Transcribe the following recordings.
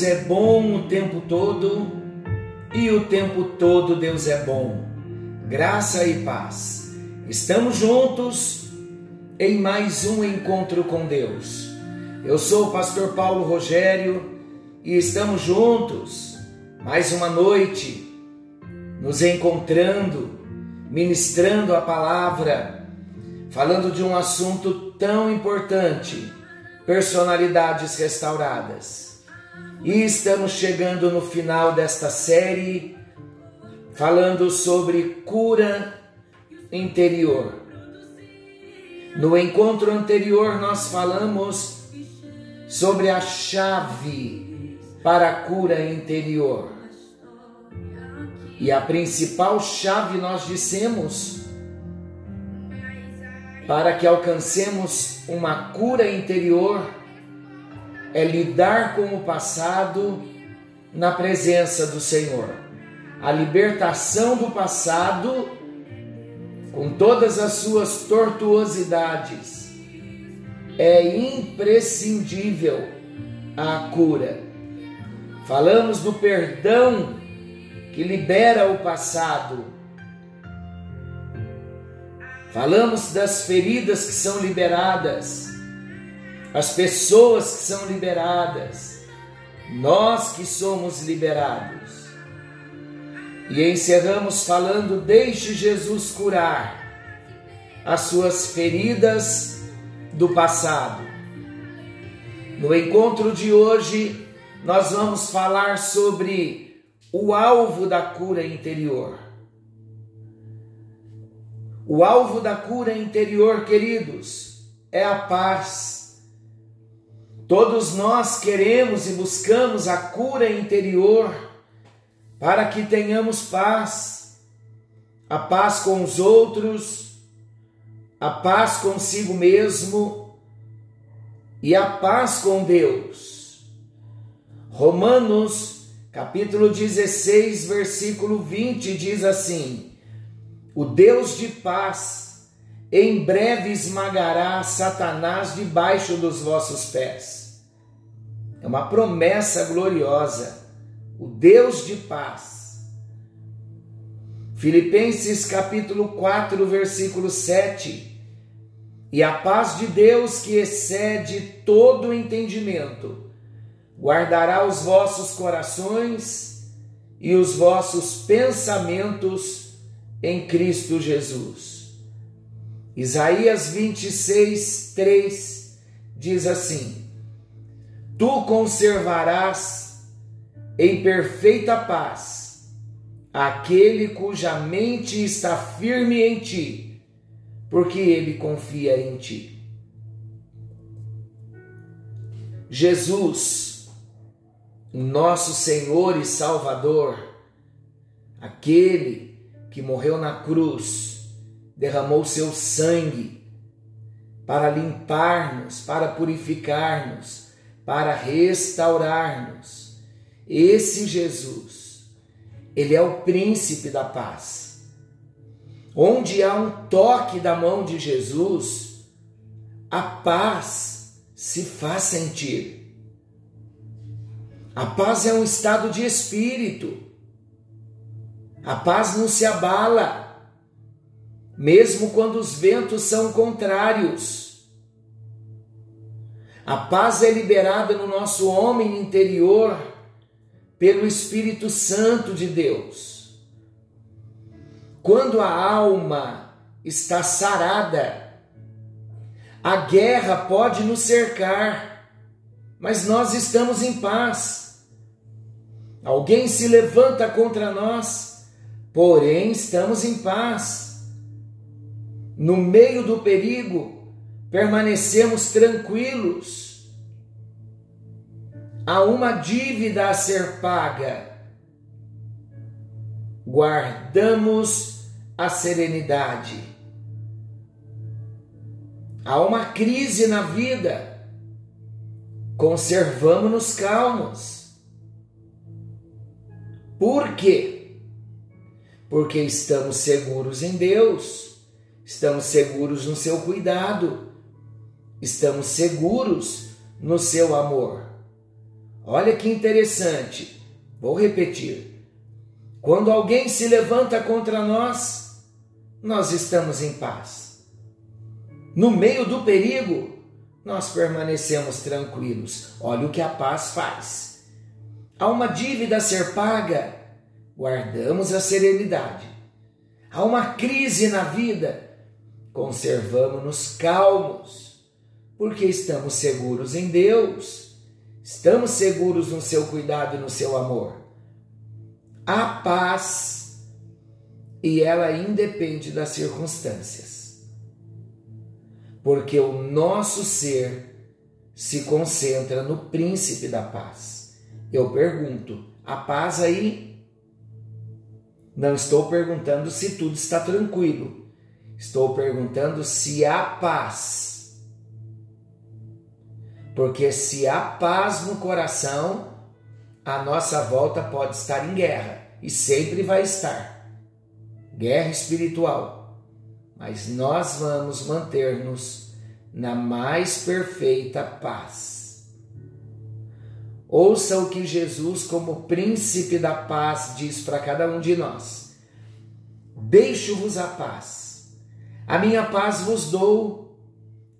Deus é bom o tempo todo e o tempo todo Deus é bom. Graça e paz. Estamos juntos em mais um encontro com Deus. Eu sou o pastor Paulo Rogério e estamos juntos mais uma noite nos encontrando, ministrando a palavra, falando de um assunto tão importante: personalidades restauradas. E estamos chegando no final desta série falando sobre cura interior. No encontro anterior nós falamos sobre a chave para a cura interior. E a principal chave nós dissemos para que alcancemos uma cura interior é lidar com o passado na presença do Senhor. A libertação do passado, com todas as suas tortuosidades, é imprescindível à cura. Falamos do perdão que libera o passado. Falamos das feridas que são liberadas as pessoas que são liberadas, nós que somos liberados. E encerramos falando: deixe Jesus curar as suas feridas do passado. No encontro de hoje, nós vamos falar sobre o alvo da cura interior. O alvo da cura interior, queridos, é a paz Todos nós queremos e buscamos a cura interior para que tenhamos paz, a paz com os outros, a paz consigo mesmo e a paz com Deus. Romanos, capítulo 16, versículo 20 diz assim: O Deus de paz em breve esmagará Satanás debaixo dos vossos pés. É uma promessa gloriosa. O Deus de paz. Filipenses capítulo 4, versículo 7. E a paz de Deus, que excede todo o entendimento, guardará os vossos corações e os vossos pensamentos em Cristo Jesus. Isaías 26, 3 diz assim: Tu conservarás em perfeita paz aquele cuja mente está firme em ti, porque ele confia em ti. Jesus, nosso Senhor e Salvador, aquele que morreu na cruz, derramou seu sangue para limpar-nos, para purificar-nos, para restaurar-nos. Esse Jesus, ele é o príncipe da paz. Onde há um toque da mão de Jesus, a paz se faz sentir. A paz é um estado de espírito. A paz não se abala mesmo quando os ventos são contrários. A paz é liberada no nosso homem interior pelo Espírito Santo de Deus. Quando a alma está sarada, a guerra pode nos cercar, mas nós estamos em paz. Alguém se levanta contra nós, porém estamos em paz no meio do perigo, permanecemos tranquilos. Há uma dívida a ser paga. Guardamos a serenidade. Há uma crise na vida. Conservamos-nos calmos. Por quê? Porque estamos seguros em Deus Estamos seguros no seu cuidado. Estamos seguros no seu amor. Olha que interessante. Vou repetir. Quando alguém se levanta contra nós, nós estamos em paz. No meio do perigo, nós permanecemos tranquilos. Olha o que a paz faz. Há uma dívida a ser paga, guardamos a serenidade. Há uma crise na vida, conservamos-nos calmos, porque estamos seguros em Deus, estamos seguros no seu cuidado e no seu amor. Há paz e ela independe das circunstâncias, porque o nosso ser se concentra no príncipe da paz. Eu pergunto, a paz aí não estou perguntando se tudo está tranquilo. Estou perguntando se há paz. Porque se há paz no coração, a nossa volta pode estar em guerra. E sempre vai estar. Guerra espiritual. Mas nós vamos manter-nos na mais perfeita paz. Ouça o que Jesus, como príncipe da paz, diz para cada um de nós: Deixo-vos a paz, a minha paz vos dou,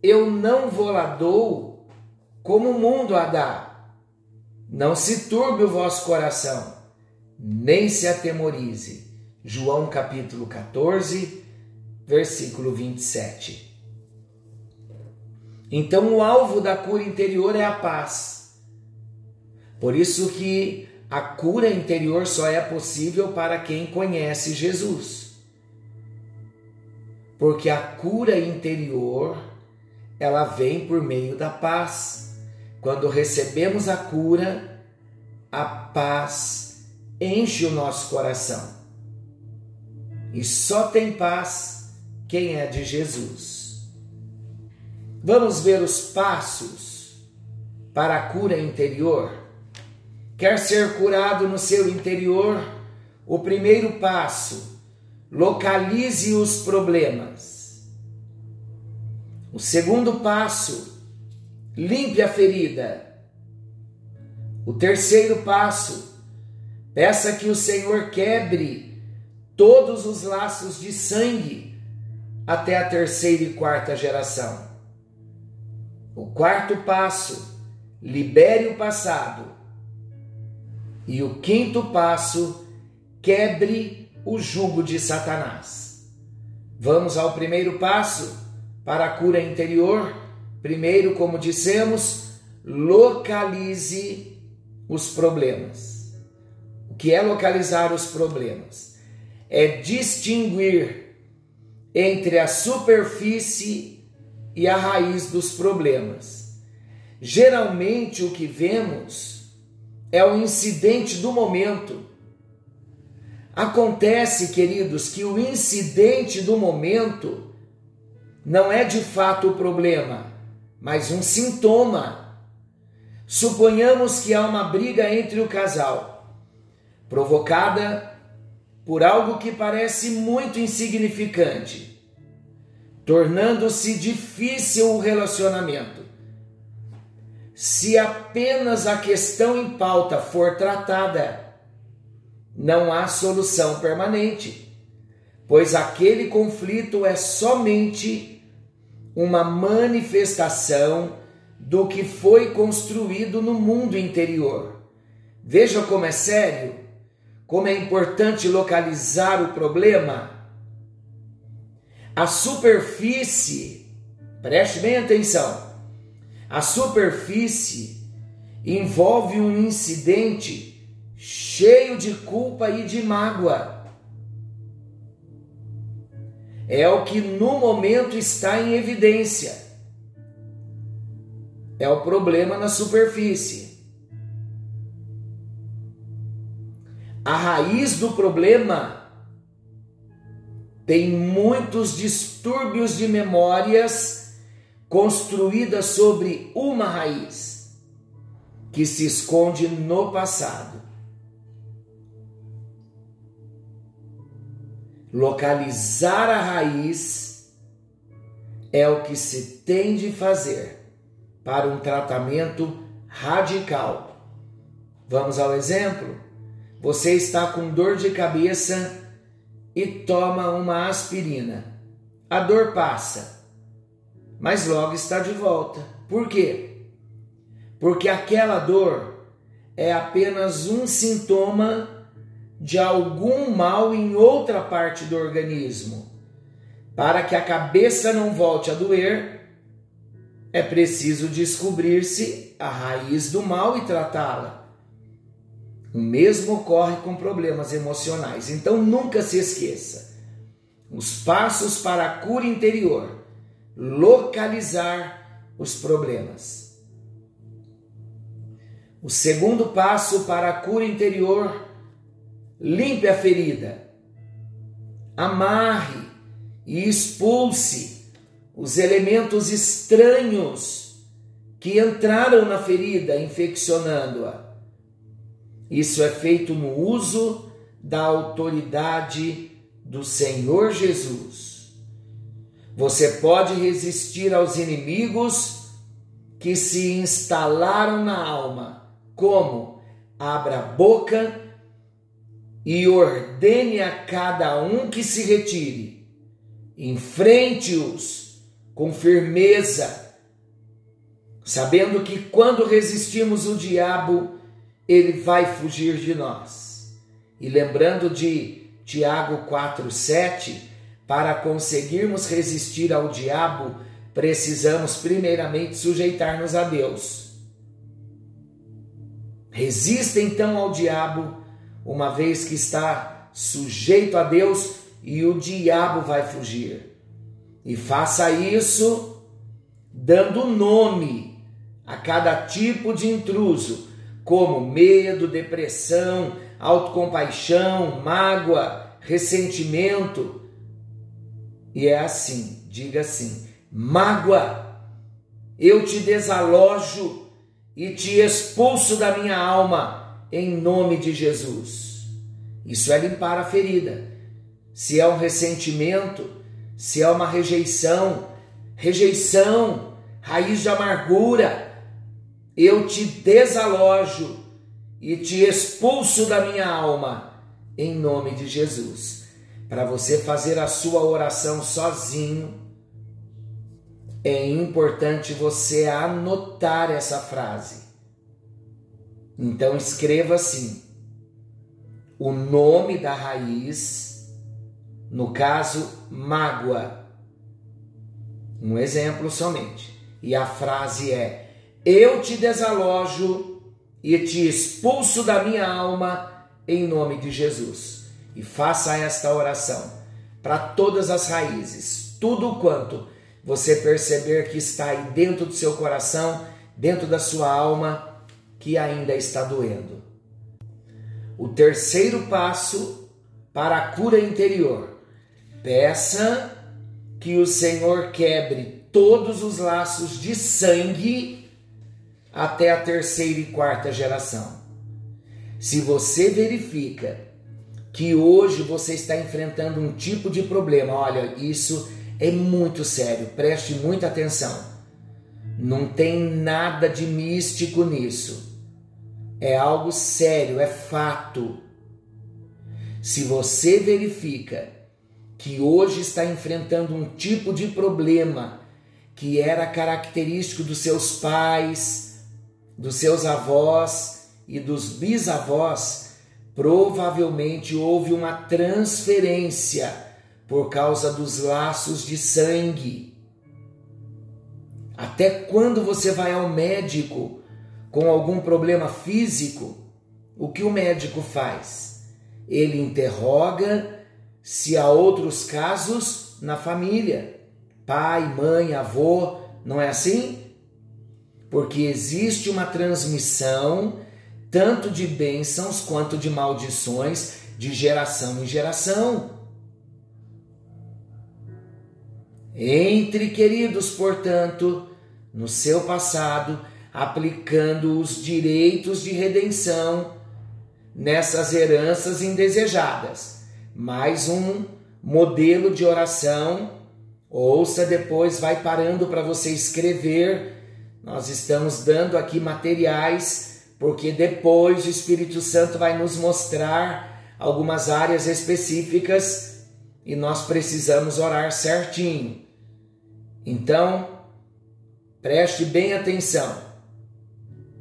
eu não vou lá dou como o mundo a dá. Não se turbe o vosso coração, nem se atemorize. João capítulo 14, versículo 27. Então, o alvo da cura interior é a paz. Por isso que a cura interior só é possível para quem conhece Jesus. Porque a cura interior, ela vem por meio da paz. Quando recebemos a cura, a paz enche o nosso coração. E só tem paz quem é de Jesus. Vamos ver os passos para a cura interior? quer ser curado no seu interior, o primeiro passo, localize os problemas. O segundo passo, limpe a ferida. O terceiro passo, peça que o Senhor quebre todos os laços de sangue até a terceira e quarta geração. O quarto passo, libere o passado e o quinto passo, quebre o jugo de Satanás. Vamos ao primeiro passo para a cura interior. Primeiro, como dissemos, localize os problemas. O que é localizar os problemas? É distinguir entre a superfície e a raiz dos problemas. Geralmente, o que vemos é o incidente do momento. Acontece, queridos, que o incidente do momento não é de fato o problema, mas um sintoma. Suponhamos que há uma briga entre o casal, provocada por algo que parece muito insignificante, tornando-se difícil o relacionamento. Se apenas a questão em pauta for tratada, não há solução permanente, pois aquele conflito é somente uma manifestação do que foi construído no mundo interior. Veja como é sério, como é importante localizar o problema. A superfície, preste bem atenção, a superfície envolve um incidente cheio de culpa e de mágoa. É o que no momento está em evidência. É o problema na superfície. A raiz do problema tem muitos distúrbios de memórias construída sobre uma raiz que se esconde no passado. Localizar a raiz é o que se tem de fazer para um tratamento radical Vamos ao exemplo? Você está com dor de cabeça e toma uma aspirina. A dor passa, mas logo está de volta. Por quê? Porque aquela dor é apenas um sintoma de algum mal em outra parte do organismo. Para que a cabeça não volte a doer, é preciso descobrir-se a raiz do mal e tratá-la. O mesmo ocorre com problemas emocionais. Então nunca se esqueça. Os passos para a cura interior. Localizar os problemas. O segundo passo para a cura interior: limpe a ferida. Amarre e expulse os elementos estranhos que entraram na ferida, infeccionando-a. Isso é feito no uso da autoridade do Senhor Jesus. Você pode resistir aos inimigos que se instalaram na alma, como abra a boca e ordene a cada um que se retire enfrente-os com firmeza, sabendo que quando resistimos o diabo, ele vai fugir de nós. E lembrando de Tiago 4:7, para conseguirmos resistir ao diabo, precisamos primeiramente sujeitar-nos a Deus. Resista então ao diabo, uma vez que está sujeito a Deus, e o diabo vai fugir. E faça isso dando nome a cada tipo de intruso, como medo, depressão, autocompaixão, mágoa, ressentimento. E é assim, diga assim: mágoa, eu te desalojo e te expulso da minha alma, em nome de Jesus. Isso é limpar a ferida se é um ressentimento, se é uma rejeição, rejeição, raiz de amargura, eu te desalojo e te expulso da minha alma, em nome de Jesus. Para você fazer a sua oração sozinho, é importante você anotar essa frase. Então escreva assim: o nome da raiz no caso, mágoa. Um exemplo somente. E a frase é: Eu te desalojo e te expulso da minha alma em nome de Jesus. E faça esta oração para todas as raízes, tudo quanto você perceber que está aí dentro do seu coração, dentro da sua alma, que ainda está doendo. O terceiro passo para a cura interior Peça que o Senhor quebre todos os laços de sangue até a terceira e quarta geração. Se você verifica que hoje você está enfrentando um tipo de problema, olha, isso é muito sério, preste muita atenção. Não tem nada de místico nisso. É algo sério, é fato. Se você verifica que hoje está enfrentando um tipo de problema que era característico dos seus pais, dos seus avós e dos bisavós, provavelmente houve uma transferência por causa dos laços de sangue. Até quando você vai ao médico com algum problema físico, o que o médico faz? Ele interroga se há outros casos na família, pai, mãe, avô, não é assim? Porque existe uma transmissão tanto de bênçãos quanto de maldições de geração em geração. Entre, queridos, portanto, no seu passado, aplicando os direitos de redenção nessas heranças indesejadas mais um modelo de oração. Ouça depois, vai parando para você escrever. Nós estamos dando aqui materiais porque depois o Espírito Santo vai nos mostrar algumas áreas específicas e nós precisamos orar certinho. Então, preste bem atenção.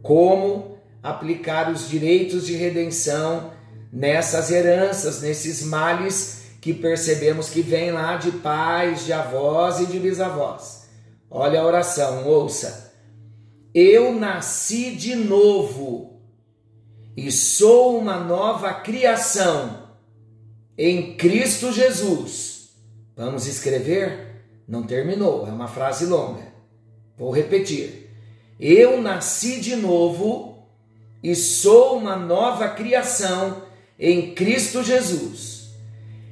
Como aplicar os direitos de redenção nessas heranças, nesses males que percebemos que vêm lá de pais, de avós e de bisavós. Olha a oração, ouça. Eu nasci de novo e sou uma nova criação em Cristo Jesus. Vamos escrever? Não terminou, é uma frase longa. Vou repetir. Eu nasci de novo e sou uma nova criação em Cristo Jesus.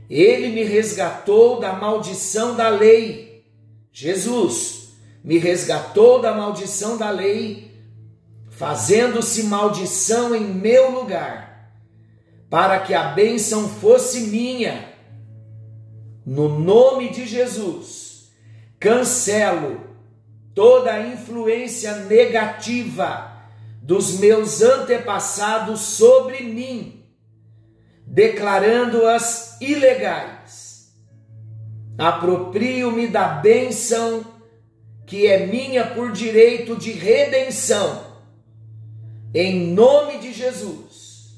Ele me resgatou da maldição da lei. Jesus me resgatou da maldição da lei, fazendo-se maldição em meu lugar, para que a bênção fosse minha. No nome de Jesus, cancelo toda a influência negativa dos meus antepassados sobre mim declarando-as ilegais. Aproprio-me da bênção que é minha por direito de redenção. Em nome de Jesus.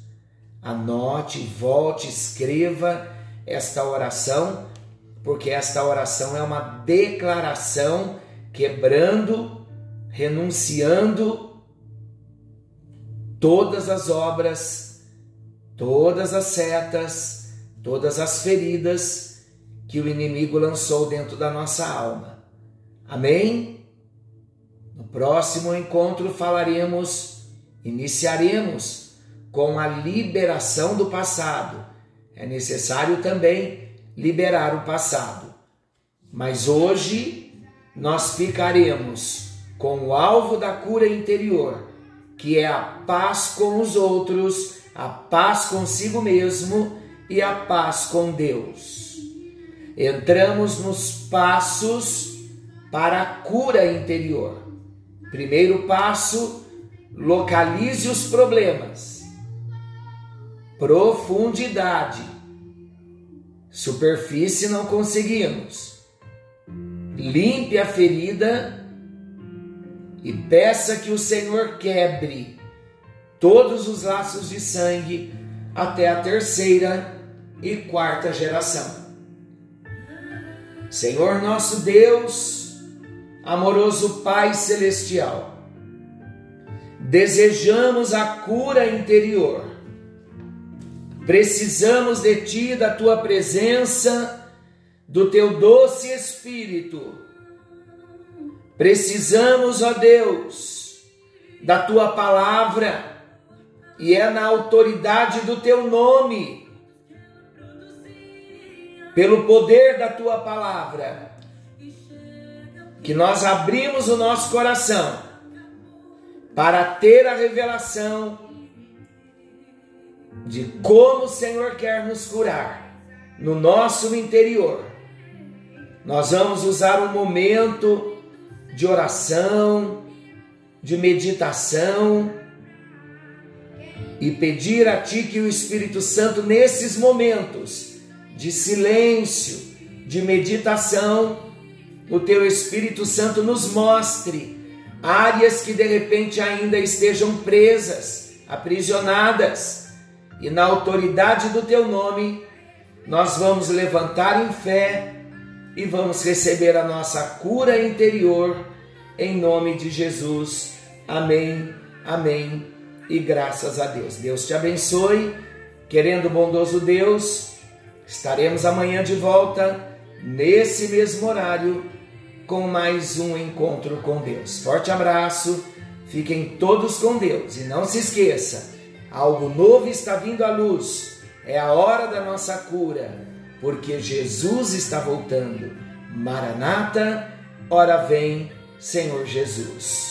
Anote, volte, escreva esta oração, porque esta oração é uma declaração quebrando, renunciando todas as obras todas as setas, todas as feridas que o inimigo lançou dentro da nossa alma. Amém? No próximo encontro falaremos, iniciaremos com a liberação do passado. É necessário também liberar o passado. Mas hoje nós ficaremos com o alvo da cura interior, que é a paz com os outros a paz consigo mesmo e a paz com Deus. Entramos nos passos para a cura interior. Primeiro passo, localize os problemas. Profundidade. Superfície não conseguimos. Limpe a ferida e peça que o Senhor quebre todos os laços de sangue até a terceira e quarta geração. Senhor nosso Deus, amoroso Pai celestial, desejamos a cura interior. Precisamos de Ti, da Tua presença, do Teu doce Espírito. Precisamos, ó Deus, da Tua palavra e é na autoridade do teu nome, pelo poder da tua palavra, que nós abrimos o nosso coração para ter a revelação de como o Senhor quer nos curar no nosso interior. Nós vamos usar um momento de oração, de meditação, e pedir a Ti que o Espírito Santo, nesses momentos de silêncio, de meditação, o Teu Espírito Santo nos mostre áreas que de repente ainda estejam presas, aprisionadas, e na autoridade do Teu nome, nós vamos levantar em fé e vamos receber a nossa cura interior, em nome de Jesus. Amém, amém e graças a Deus. Deus te abençoe. Querendo bondoso Deus, estaremos amanhã de volta, nesse mesmo horário, com mais um encontro com Deus. Forte abraço, fiquem todos com Deus e não se esqueça: algo novo está vindo à luz, é a hora da nossa cura, porque Jesus está voltando. Maranata, ora vem, Senhor Jesus.